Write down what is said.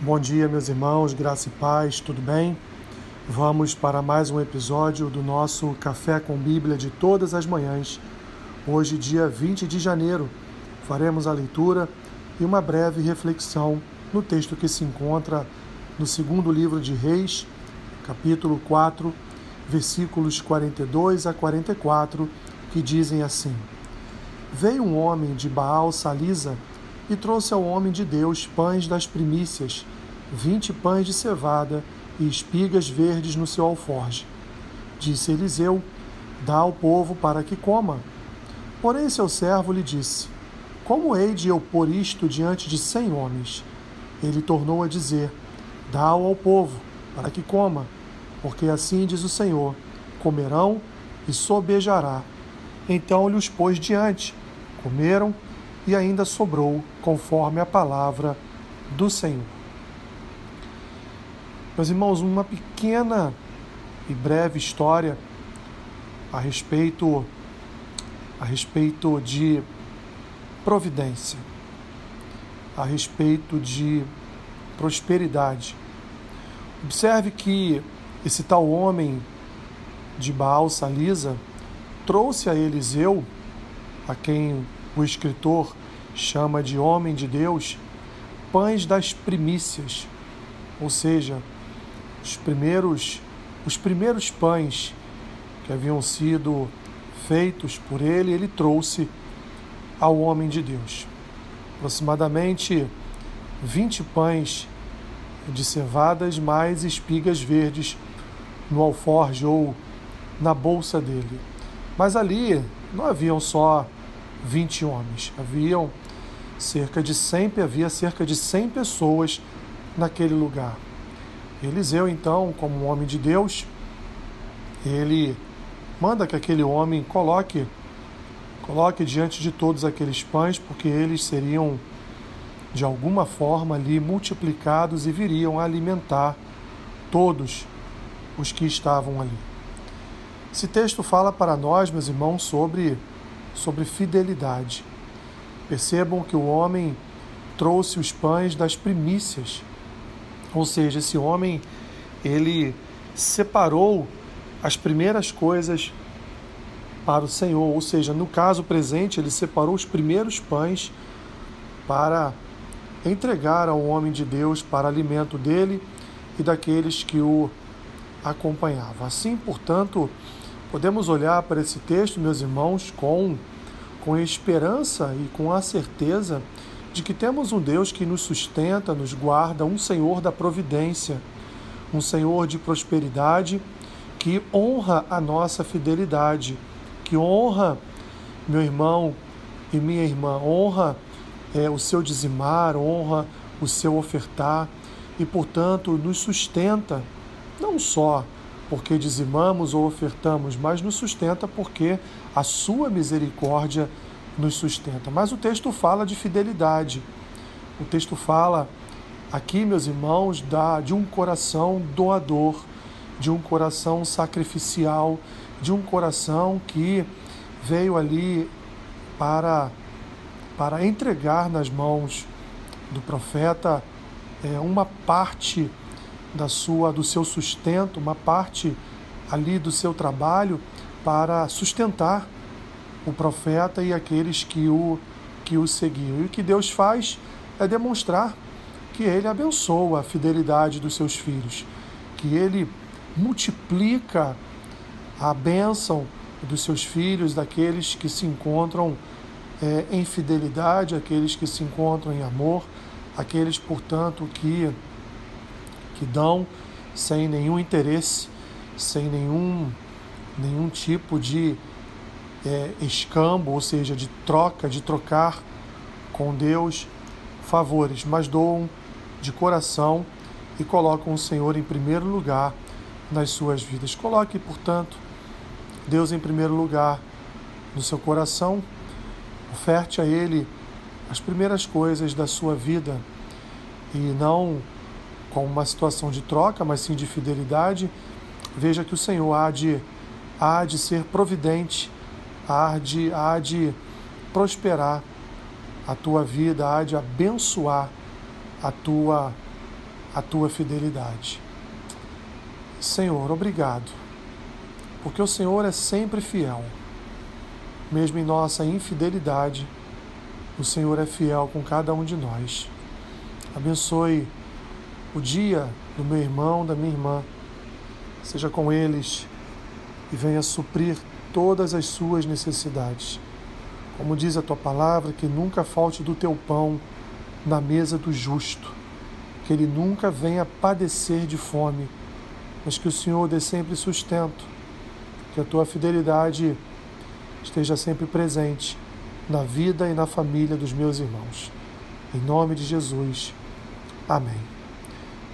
Bom dia, meus irmãos, graça e paz, tudo bem? Vamos para mais um episódio do nosso Café com Bíblia de todas as manhãs. Hoje, dia 20 de janeiro, faremos a leitura e uma breve reflexão no texto que se encontra no segundo livro de Reis, capítulo 4, versículos 42 a 44, que dizem assim: Veio um homem de Baal Salisa e trouxe ao homem de Deus pães das primícias, vinte pães de cevada e espigas verdes no seu alforge. Disse Eliseu: Dá ao povo para que coma. Porém, seu servo lhe disse: Como hei de eu pôr isto diante de cem homens? Ele tornou a dizer: Dá-o ao povo, para que coma, porque assim diz o Senhor: comerão e sobejará. Então lhe os pôs diante, comeram e ainda sobrou, conforme a palavra do Senhor. Meus irmãos, uma pequena e breve história a respeito a respeito de providência, a respeito de prosperidade. Observe que esse tal homem de Baal Salisa trouxe a Eliseu, a quem o escritor chama de homem de Deus, pães das primícias, ou seja, os primeiros os primeiros pães que haviam sido feitos por ele, ele trouxe ao homem de Deus. Aproximadamente 20 pães de cevadas mais espigas verdes no alforje ou na bolsa dele. Mas ali não haviam só 20 homens. Haviam cerca de 100, havia cerca de 100 pessoas naquele lugar. Eliseu, então, como um homem de Deus, ele manda que aquele homem coloque coloque diante de todos aqueles pães, porque eles seriam de alguma forma ali multiplicados e viriam a alimentar todos os que estavam ali. Esse texto fala para nós, meus irmãos, sobre sobre fidelidade. Percebam que o homem trouxe os pães das primícias. Ou seja, esse homem ele separou as primeiras coisas para o Senhor, ou seja, no caso presente, ele separou os primeiros pães para entregar ao homem de Deus para alimento dele e daqueles que o acompanhavam. Assim, portanto, Podemos olhar para esse texto, meus irmãos, com, com a esperança e com a certeza de que temos um Deus que nos sustenta, nos guarda, um Senhor da providência, um Senhor de prosperidade que honra a nossa fidelidade, que honra, meu irmão e minha irmã, honra é, o seu dizimar, honra o seu ofertar e, portanto, nos sustenta não só porque dizimamos ou ofertamos, mas nos sustenta porque a sua misericórdia nos sustenta. Mas o texto fala de fidelidade. O texto fala aqui, meus irmãos, da, de um coração doador, de um coração sacrificial, de um coração que veio ali para, para entregar nas mãos do profeta é, uma parte da sua do seu sustento, uma parte ali do seu trabalho para sustentar o profeta e aqueles que o que o seguiam. E o que Deus faz é demonstrar que ele abençoa a fidelidade dos seus filhos, que ele multiplica a bênção dos seus filhos, daqueles que se encontram é, em fidelidade, aqueles que se encontram em amor, aqueles, portanto, que que dão sem nenhum interesse, sem nenhum, nenhum tipo de é, escambo, ou seja, de troca, de trocar com Deus favores, mas doam de coração e colocam o Senhor em primeiro lugar nas suas vidas. Coloque, portanto, Deus em primeiro lugar no seu coração, oferte a Ele as primeiras coisas da sua vida e não com uma situação de troca, mas sim de fidelidade, veja que o Senhor há de, há de ser providente, há de, há de prosperar a tua vida, há de abençoar a tua, a tua fidelidade. Senhor, obrigado, porque o Senhor é sempre fiel. Mesmo em nossa infidelidade, o Senhor é fiel com cada um de nós. Abençoe o dia do meu irmão, da minha irmã. Seja com eles e venha suprir todas as suas necessidades. Como diz a tua palavra, que nunca falte do teu pão na mesa do justo, que ele nunca venha padecer de fome, mas que o Senhor dê sempre sustento, que a tua fidelidade esteja sempre presente na vida e na família dos meus irmãos. Em nome de Jesus. Amém.